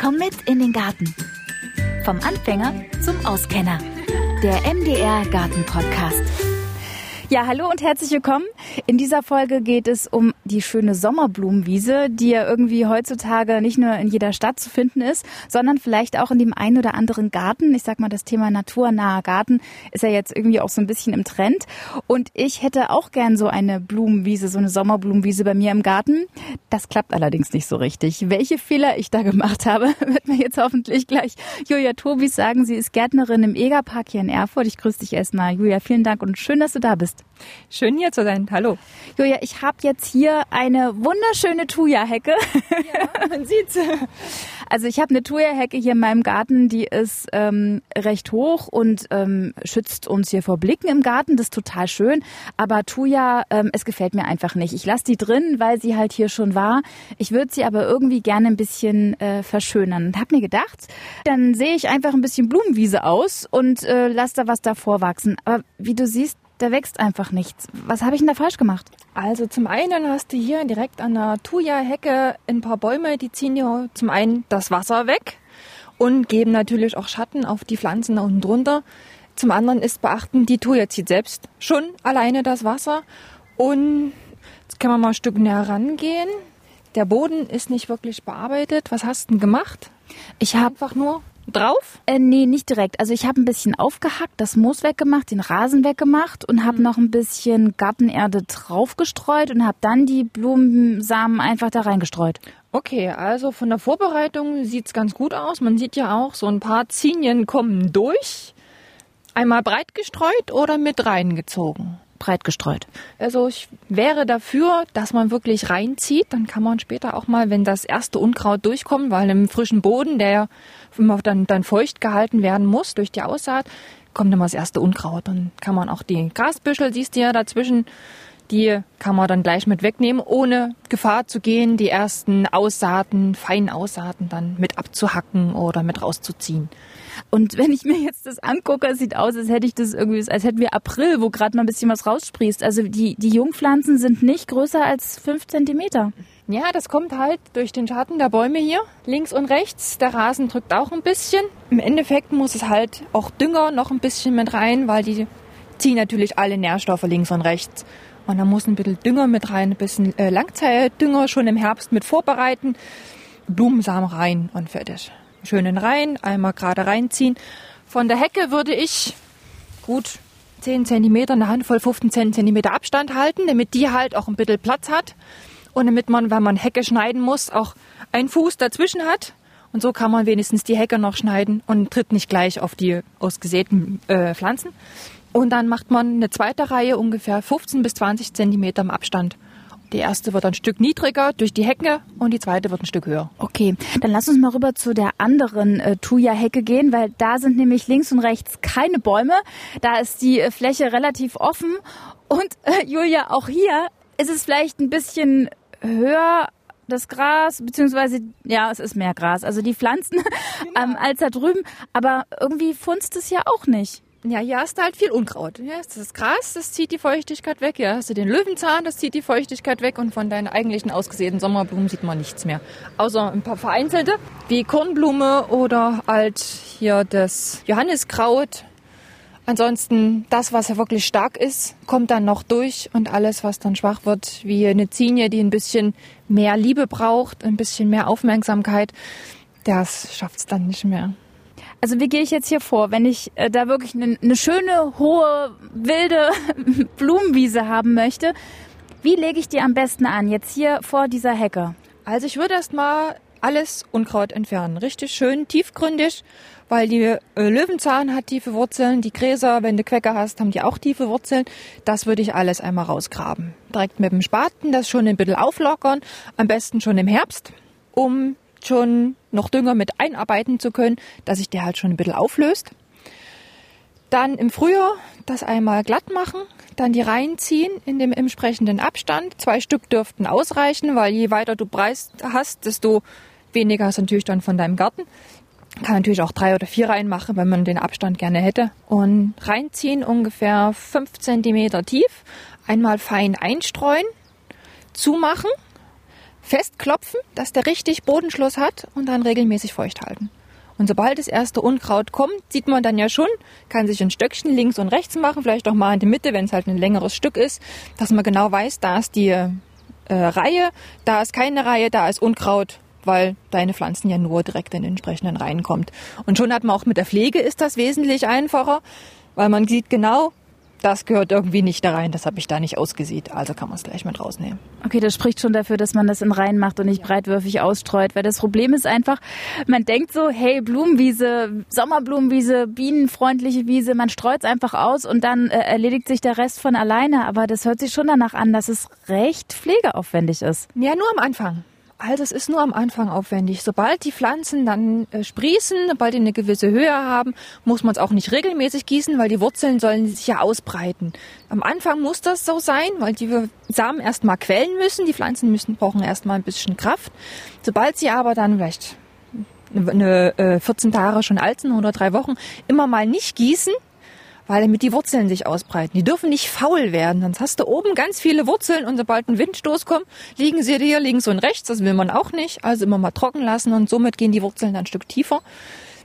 Komm mit in den Garten. Vom Anfänger zum Auskenner. Der MDR Garten Podcast. Ja, hallo und herzlich willkommen. In dieser Folge geht es um die schöne Sommerblumenwiese, die ja irgendwie heutzutage nicht nur in jeder Stadt zu finden ist, sondern vielleicht auch in dem einen oder anderen Garten. Ich sag mal, das Thema naturnaher Garten ist ja jetzt irgendwie auch so ein bisschen im Trend. Und ich hätte auch gern so eine Blumenwiese, so eine Sommerblumenwiese bei mir im Garten. Das klappt allerdings nicht so richtig. Welche Fehler ich da gemacht habe, wird mir jetzt hoffentlich gleich Julia Tobis sagen. Sie ist Gärtnerin im Egerpark hier in Erfurt. Ich grüße dich erstmal. Julia, vielen Dank und schön, dass du da bist. Schön hier zu sein. Hallo. Julia, ich habe jetzt hier eine wunderschöne Thuja-Hecke. Ja, man sieht's. Also ich habe eine Thuja-Hecke hier in meinem Garten, die ist ähm, recht hoch und ähm, schützt uns hier vor Blicken im Garten. Das ist total schön. Aber Thuja, ähm, es gefällt mir einfach nicht. Ich lasse die drin, weil sie halt hier schon war. Ich würde sie aber irgendwie gerne ein bisschen äh, verschönern. Und habe mir gedacht, dann sehe ich einfach ein bisschen Blumenwiese aus und äh, lasse da was davor wachsen. Aber wie du siehst, da wächst einfach nichts. Was habe ich denn da falsch gemacht? Also zum einen hast du hier direkt an der Thuja-Hecke ein paar Bäume, die ziehen dir zum einen das Wasser weg und geben natürlich auch Schatten auf die Pflanzen da unten drunter. Zum anderen ist beachten, die Thuja zieht selbst schon alleine das Wasser. Und jetzt können wir mal ein Stück näher rangehen. Der Boden ist nicht wirklich bearbeitet. Was hast du denn gemacht? Ich habe Einfach nur drauf? Äh, nee, nicht direkt. Also ich habe ein bisschen aufgehackt, das Moos weggemacht, den Rasen weggemacht und habe noch ein bisschen Gartenerde draufgestreut und habe dann die Blumensamen einfach da reingestreut. Okay, also von der Vorbereitung sieht's ganz gut aus. Man sieht ja auch, so ein paar Zinien kommen durch. Einmal breit gestreut oder mit reingezogen. Breit gestreut. Also ich wäre dafür, dass man wirklich reinzieht. Dann kann man später auch mal, wenn das erste Unkraut durchkommt, weil im frischen Boden, der ja immer dann, dann feucht gehalten werden muss durch die Aussaat, kommt immer das erste Unkraut. Dann kann man auch die Grasbüschel, siehst du ja dazwischen, die kann man dann gleich mit wegnehmen, ohne Gefahr zu gehen, die ersten Aussaaten, feinen Aussaaten dann mit abzuhacken oder mit rauszuziehen. Und wenn ich mir jetzt das angucke, es sieht aus, als hätte ich das irgendwie, als hätten wir April, wo gerade noch ein bisschen was raussprießt. Also die, die Jungpflanzen sind nicht größer als fünf Zentimeter. Ja, das kommt halt durch den Schatten der Bäume hier, links und rechts. Der Rasen drückt auch ein bisschen. Im Endeffekt muss es halt auch Dünger noch ein bisschen mit rein, weil die ziehen natürlich alle Nährstoffe links und rechts. Und da muss ein bisschen Dünger mit rein, ein bisschen äh, Langzeitdünger schon im Herbst mit vorbereiten. Blumensamen rein und fertig. Schönen rein, einmal gerade reinziehen. Von der Hecke würde ich gut 10 cm, eine Handvoll 15 cm Abstand halten, damit die halt auch ein bisschen Platz hat. Und damit man, wenn man Hecke schneiden muss, auch einen Fuß dazwischen hat. Und so kann man wenigstens die Hecke noch schneiden und tritt nicht gleich auf die ausgesäten äh, Pflanzen. Und dann macht man eine zweite Reihe ungefähr 15 bis 20 Zentimeter im Abstand. Die erste wird ein Stück niedriger durch die Hecke und die zweite wird ein Stück höher. Okay, dann lass uns mal rüber zu der anderen äh, Thuja-Hecke gehen, weil da sind nämlich links und rechts keine Bäume. Da ist die äh, Fläche relativ offen. Und äh, Julia, auch hier ist es vielleicht ein bisschen höher das Gras, beziehungsweise, ja, es ist mehr Gras, also die Pflanzen ähm, als da drüben. Aber irgendwie funzt es ja auch nicht. Ja, hier hast du halt viel Unkraut. Ja, das ist Gras, das zieht die Feuchtigkeit weg. Ja, hast du den Löwenzahn, das zieht die Feuchtigkeit weg. Und von deinen eigentlichen ausgesäten Sommerblumen sieht man nichts mehr. Außer ein paar vereinzelte, wie Kornblume oder halt hier das Johanniskraut. Ansonsten, das, was ja wirklich stark ist, kommt dann noch durch. Und alles, was dann schwach wird, wie eine Zinie, die ein bisschen mehr Liebe braucht, ein bisschen mehr Aufmerksamkeit, das schafft es dann nicht mehr. Also wie gehe ich jetzt hier vor, wenn ich äh, da wirklich eine, eine schöne, hohe, wilde Blumenwiese haben möchte? Wie lege ich die am besten an, jetzt hier vor dieser Hecke? Also ich würde erst mal alles Unkraut entfernen. Richtig schön tiefgründig, weil die äh, Löwenzahn hat tiefe Wurzeln, die Gräser, wenn du Quäcker hast, haben die auch tiefe Wurzeln. Das würde ich alles einmal rausgraben. Direkt mit dem Spaten das schon ein bisschen auflockern, am besten schon im Herbst, um schon noch Dünger mit einarbeiten zu können, dass sich der halt schon ein bisschen auflöst. Dann im Frühjahr das einmal glatt machen, dann die reinziehen in dem entsprechenden Abstand. Zwei Stück dürften ausreichen, weil je weiter du Preis hast, desto weniger hast du natürlich dann von deinem Garten. Kann natürlich auch drei oder vier reinmachen, wenn man den Abstand gerne hätte. Und reinziehen ungefähr fünf Zentimeter tief. Einmal fein einstreuen, zumachen festklopfen, dass der richtig Bodenschluss hat und dann regelmäßig feucht halten. Und sobald das erste Unkraut kommt, sieht man dann ja schon, kann sich ein Stöckchen links und rechts machen, vielleicht auch mal in der Mitte, wenn es halt ein längeres Stück ist, dass man genau weiß, da ist die äh, Reihe, da ist keine Reihe, da ist Unkraut, weil deine Pflanzen ja nur direkt in den entsprechenden Reihen kommt. Und schon hat man auch mit der Pflege ist das wesentlich einfacher, weil man sieht genau, das gehört irgendwie nicht da rein, das habe ich da nicht ausgesieht, also kann man es gleich mit rausnehmen. Okay, das spricht schon dafür, dass man das in Reihen macht und nicht breitwürfig ausstreut, weil das Problem ist einfach, man denkt so, hey, Blumenwiese, Sommerblumenwiese, bienenfreundliche Wiese, man streut es einfach aus und dann äh, erledigt sich der Rest von alleine, aber das hört sich schon danach an, dass es recht pflegeaufwendig ist. Ja, nur am Anfang. Also es ist nur am Anfang aufwendig. Sobald die Pflanzen dann äh, sprießen, sobald die eine gewisse Höhe haben, muss man es auch nicht regelmäßig gießen, weil die Wurzeln sollen sich ja ausbreiten. Am Anfang muss das so sein, weil die Samen erstmal quellen müssen. Die Pflanzen müssen brauchen erstmal ein bisschen Kraft. Sobald sie aber dann vielleicht eine, äh, 14 Tage schon alt sind oder drei Wochen, immer mal nicht gießen, weil damit die Wurzeln sich ausbreiten. Die dürfen nicht faul werden, sonst hast du oben ganz viele Wurzeln und sobald ein Windstoß kommt, liegen sie dir links und rechts. Das will man auch nicht. Also immer mal trocken lassen und somit gehen die Wurzeln dann ein Stück tiefer.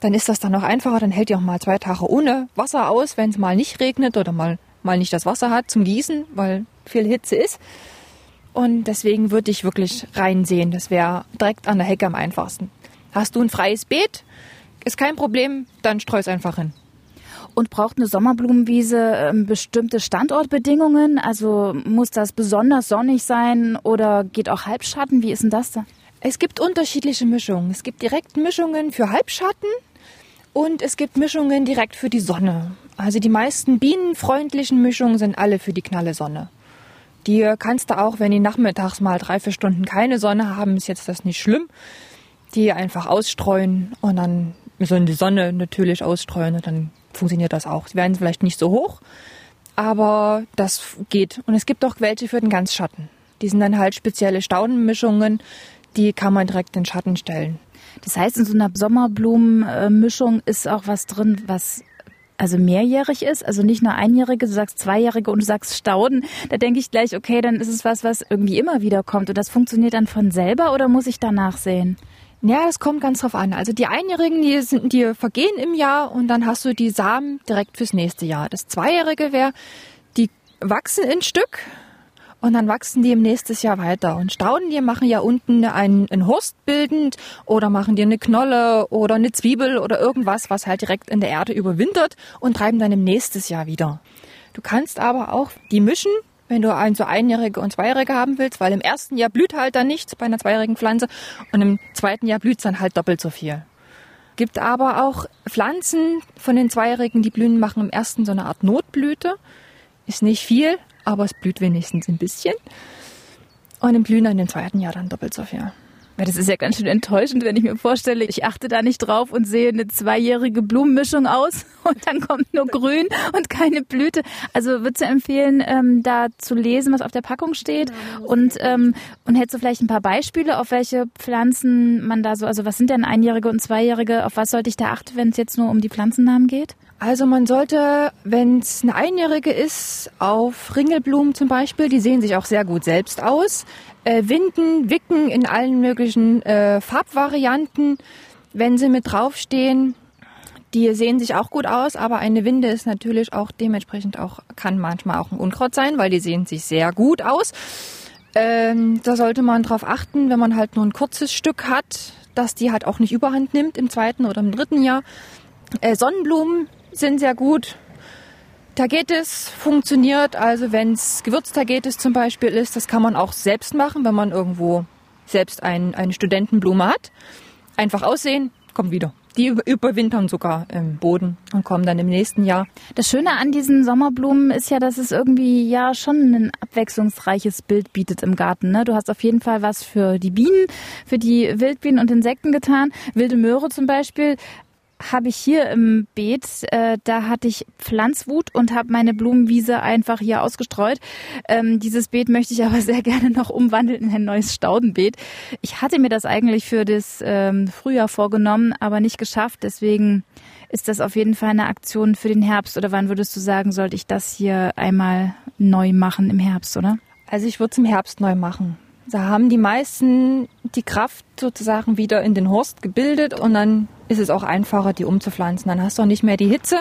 Dann ist das dann noch einfacher. Dann hält die auch mal zwei Tage ohne Wasser aus, wenn es mal nicht regnet oder mal, mal nicht das Wasser hat zum Gießen, weil viel Hitze ist. Und deswegen würde ich wirklich reinsehen. Das wäre direkt an der Hecke am einfachsten. Hast du ein freies Beet? Ist kein Problem, dann streu es einfach hin. Und braucht eine Sommerblumenwiese ähm, bestimmte Standortbedingungen? Also muss das besonders sonnig sein oder geht auch Halbschatten? Wie ist denn das da? Es gibt unterschiedliche Mischungen. Es gibt direkt Mischungen für Halbschatten und es gibt Mischungen direkt für die Sonne. Also die meisten bienenfreundlichen Mischungen sind alle für die knalle Sonne. Die kannst du auch, wenn die nachmittags mal drei, vier Stunden keine Sonne haben, ist jetzt das nicht schlimm. Die einfach ausstreuen und dann so in die Sonne natürlich ausstreuen und dann funktioniert das auch. Sie werden vielleicht nicht so hoch, aber das geht. Und es gibt auch welche für den Ganzschatten. Die sind dann halt spezielle Staudenmischungen, die kann man direkt in den Schatten stellen. Das heißt, in so einer Sommerblumenmischung ist auch was drin, was also mehrjährig ist, also nicht nur einjährige, du sagst zweijährige und du sagst Stauden, da denke ich gleich, okay, dann ist es was, was irgendwie immer wieder kommt und das funktioniert dann von selber oder muss ich danach sehen? Ja, das kommt ganz drauf an. Also die Einjährigen, die, sind, die vergehen im Jahr und dann hast du die Samen direkt fürs nächste Jahr. Das Zweijährige wäre, die wachsen in Stück und dann wachsen die im nächsten Jahr weiter. Und Stauden, die machen ja unten einen, einen Horst bildend oder machen dir eine Knolle oder eine Zwiebel oder irgendwas, was halt direkt in der Erde überwintert und treiben dann im nächsten Jahr wieder. Du kannst aber auch die mischen wenn du ein so einjährige und zweijährige haben willst, weil im ersten Jahr blüht halt dann nichts bei einer zweijährigen Pflanze und im zweiten Jahr blüht es dann halt doppelt so viel. Gibt aber auch Pflanzen von den zweijährigen, die blühen, machen im ersten so eine Art Notblüte. Ist nicht viel, aber es blüht wenigstens ein bisschen. Und im Blühen dann im zweiten Jahr dann doppelt so viel. Ja, das ist ja ganz schön enttäuschend, wenn ich mir vorstelle, ich achte da nicht drauf und sehe eine zweijährige Blumenmischung aus und dann kommt nur Grün und keine Blüte. Also würdest du empfehlen, ähm, da zu lesen, was auf der Packung steht? Genau, und, ähm, und hättest du vielleicht ein paar Beispiele, auf welche Pflanzen man da so, also was sind denn einjährige und zweijährige, auf was sollte ich da achten, wenn es jetzt nur um die Pflanzennamen geht? Also man sollte, wenn es eine Einjährige ist, auf Ringelblumen zum Beispiel, die sehen sich auch sehr gut selbst aus, äh, Winden, Wicken in allen möglichen äh, Farbvarianten, wenn sie mit draufstehen. Die sehen sich auch gut aus, aber eine Winde ist natürlich auch dementsprechend auch, kann manchmal auch ein Unkraut sein, weil die sehen sich sehr gut aus. Ähm, da sollte man darauf achten, wenn man halt nur ein kurzes Stück hat, dass die halt auch nicht überhand nimmt im zweiten oder im dritten Jahr. Äh, Sonnenblumen sind sehr gut. Tagetes funktioniert, also wenn es Gewürztagetes zum Beispiel ist, das kann man auch selbst machen, wenn man irgendwo selbst ein, eine Studentenblume hat. Einfach aussehen, kommt wieder. Die überwintern sogar im Boden und kommen dann im nächsten Jahr. Das Schöne an diesen Sommerblumen ist ja, dass es irgendwie ja schon ein abwechslungsreiches Bild bietet im Garten. Ne? Du hast auf jeden Fall was für die Bienen, für die Wildbienen und Insekten getan. Wilde Möhre zum Beispiel habe ich hier im Beet, äh, da hatte ich Pflanzwut und habe meine Blumenwiese einfach hier ausgestreut. Ähm, dieses Beet möchte ich aber sehr gerne noch umwandeln in ein neues Staudenbeet. Ich hatte mir das eigentlich für das ähm, Frühjahr vorgenommen, aber nicht geschafft. Deswegen ist das auf jeden Fall eine Aktion für den Herbst. Oder wann würdest du sagen, sollte ich das hier einmal neu machen im Herbst, oder? Also ich würde es im Herbst neu machen Da haben die meisten die Kraft sozusagen wieder in den Horst gebildet und dann ist es auch einfacher, die umzupflanzen. Dann hast du auch nicht mehr die Hitze.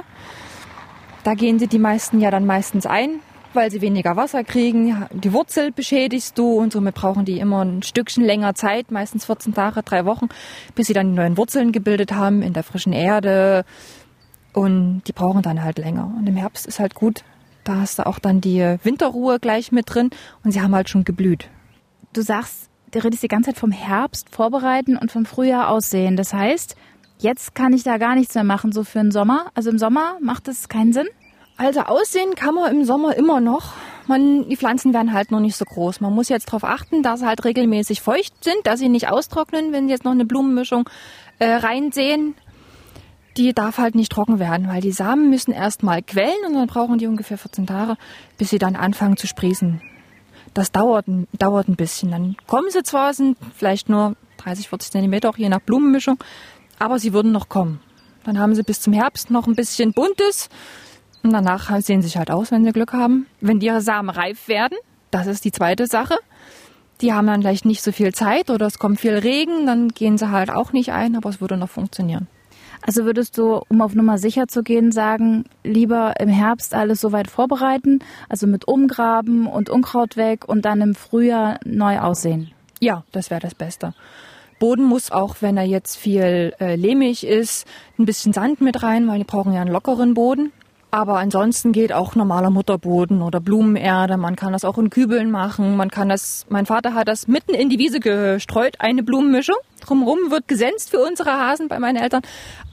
Da gehen sie die meisten ja dann meistens ein, weil sie weniger Wasser kriegen. Die Wurzel beschädigst du und somit brauchen die immer ein Stückchen länger Zeit, meistens 14 Tage, drei Wochen, bis sie dann die neuen Wurzeln gebildet haben in der frischen Erde. Und die brauchen dann halt länger. Und im Herbst ist halt gut. Da hast du auch dann die Winterruhe gleich mit drin und sie haben halt schon geblüht. Du sagst, du redest die ganze Zeit vom Herbst vorbereiten und vom Frühjahr aussehen. Das heißt, jetzt kann ich da gar nichts mehr machen, so für den Sommer. Also im Sommer macht das keinen Sinn? Also aussehen kann man im Sommer immer noch. Man, die Pflanzen werden halt noch nicht so groß. Man muss jetzt darauf achten, dass sie halt regelmäßig feucht sind, dass sie nicht austrocknen, wenn sie jetzt noch eine Blumenmischung äh, reinsehen. Die darf halt nicht trocken werden, weil die Samen müssen erst mal quellen und dann brauchen die ungefähr 14 Tage, bis sie dann anfangen zu sprießen. Das dauert, dauert ein bisschen. Dann kommen sie zwar, sind vielleicht nur 30, 40 Zentimeter, auch je nach Blumenmischung, aber sie würden noch kommen. Dann haben sie bis zum Herbst noch ein bisschen buntes und danach sehen sie sich halt aus, wenn sie Glück haben. Wenn die Samen reif werden, das ist die zweite Sache. Die haben dann vielleicht nicht so viel Zeit oder es kommt viel Regen, dann gehen sie halt auch nicht ein, aber es würde noch funktionieren. Also würdest du, um auf Nummer sicher zu gehen, sagen, lieber im Herbst alles soweit vorbereiten, also mit Umgraben und Unkraut weg und dann im Frühjahr neu aussehen? Ja, das wäre das Beste. Boden muss auch, wenn er jetzt viel äh, lehmig ist, ein bisschen Sand mit rein, weil die brauchen ja einen lockeren Boden. Aber ansonsten geht auch normaler Mutterboden oder Blumenerde. Man kann das auch in Kübeln machen. Man kann das, mein Vater hat das mitten in die Wiese gestreut, eine Blumenmischung. Drumherum wird gesenzt für unsere Hasen bei meinen Eltern.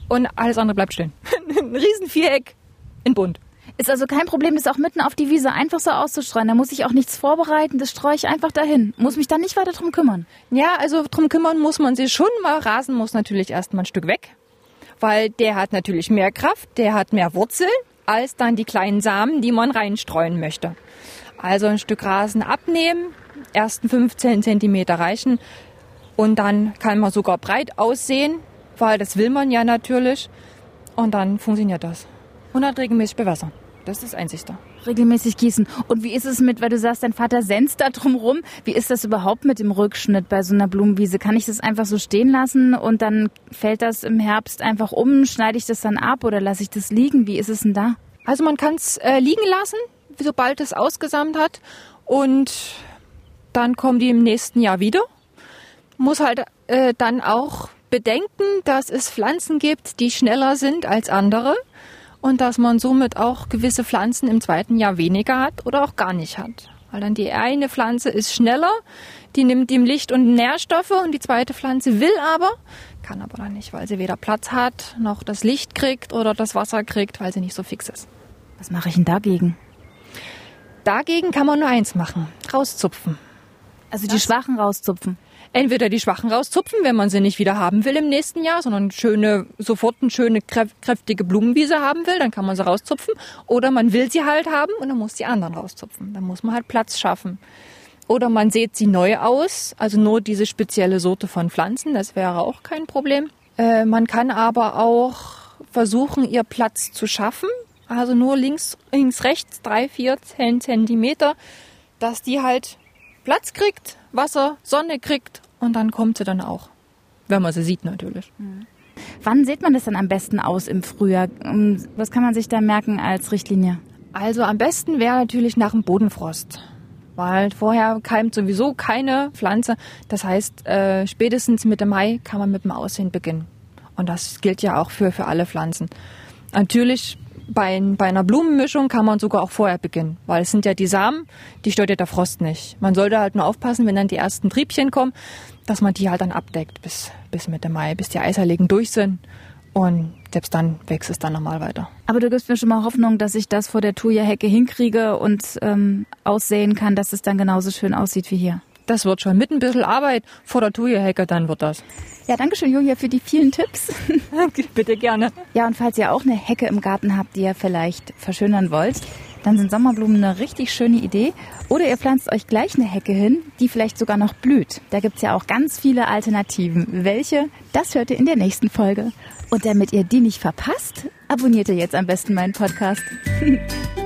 Und alles andere bleibt stehen. Ein Riesenviereck in bunt. Ist also kein Problem, das auch mitten auf die Wiese einfach so auszustreuen. Da muss ich auch nichts vorbereiten, das streue ich einfach dahin. Muss mich dann nicht weiter drum kümmern. Ja, also drum kümmern muss man sich schon, weil Rasen muss natürlich erstmal ein Stück weg. Weil der hat natürlich mehr Kraft, der hat mehr Wurzeln als dann die kleinen Samen, die man reinstreuen möchte. Also ein Stück Rasen abnehmen, ersten 15 Zentimeter reichen und dann kann man sogar breit aussehen, weil das will man ja natürlich und dann funktioniert das. Und dann regelmäßig bewässern. Das ist das Einzigste. Regelmäßig gießen. Und wie ist es mit, weil du sagst, dein Vater senzt da drum rum. Wie ist das überhaupt mit dem Rückschnitt bei so einer Blumenwiese? Kann ich das einfach so stehen lassen und dann fällt das im Herbst einfach um? Schneide ich das dann ab oder lasse ich das liegen? Wie ist es denn da? Also man kann es äh, liegen lassen, sobald es ausgesammelt hat. Und dann kommen die im nächsten Jahr wieder. Muss halt äh, dann auch bedenken, dass es Pflanzen gibt, die schneller sind als andere und dass man somit auch gewisse Pflanzen im zweiten Jahr weniger hat oder auch gar nicht hat. Weil dann die eine Pflanze ist schneller, die nimmt ihm Licht und Nährstoffe und die zweite Pflanze will aber, kann aber dann nicht, weil sie weder Platz hat, noch das Licht kriegt oder das Wasser kriegt, weil sie nicht so fix ist. Was mache ich denn dagegen? Dagegen kann man nur eins machen, rauszupfen. Also die Schwachen rauszupfen entweder die Schwachen rauszupfen, wenn man sie nicht wieder haben will im nächsten Jahr, sondern schöne, sofort eine schöne, kräftige Blumenwiese haben will, dann kann man sie rauszupfen. Oder man will sie halt haben und dann muss die anderen rauszupfen. Dann muss man halt Platz schaffen. Oder man sät sie neu aus, also nur diese spezielle Sorte von Pflanzen, das wäre auch kein Problem. Äh, man kann aber auch versuchen, ihr Platz zu schaffen, also nur links, links, rechts, drei, vier, zehn Zentimeter, dass die halt Platz kriegt, Wasser, Sonne kriegt und dann kommt sie dann auch. Wenn man sie sieht natürlich. Mhm. Wann sieht man das dann am besten aus im Frühjahr? Ähm, was kann man sich da merken als Richtlinie? Also am besten wäre natürlich nach dem Bodenfrost. Weil vorher keimt sowieso keine Pflanze. Das heißt, äh, spätestens Mitte Mai kann man mit dem Aussehen beginnen. Und das gilt ja auch für, für alle Pflanzen. Natürlich bei, bei einer Blumenmischung kann man sogar auch vorher beginnen, weil es sind ja die Samen, die stört ja der Frost nicht. Man sollte halt nur aufpassen, wenn dann die ersten Triebchen kommen, dass man die halt dann abdeckt bis, bis Mitte Mai, bis die Eiserlegen durch sind. Und selbst dann wächst es dann nochmal weiter. Aber du gibst mir schon mal Hoffnung, dass ich das vor der Thuja-Hecke hinkriege und ähm, aussehen kann, dass es dann genauso schön aussieht wie hier. Das wird schon. Mit ein bisschen Arbeit vor der Thuja-Hecke, dann wird das. Ja, danke schön, Julia, für die vielen Tipps. Bitte gerne. Ja, und falls ihr auch eine Hecke im Garten habt, die ihr vielleicht verschönern wollt, dann sind Sommerblumen eine richtig schöne Idee. Oder ihr pflanzt euch gleich eine Hecke hin, die vielleicht sogar noch blüht. Da gibt's ja auch ganz viele Alternativen. Welche? Das hört ihr in der nächsten Folge. Und damit ihr die nicht verpasst, abonniert ihr jetzt am besten meinen Podcast.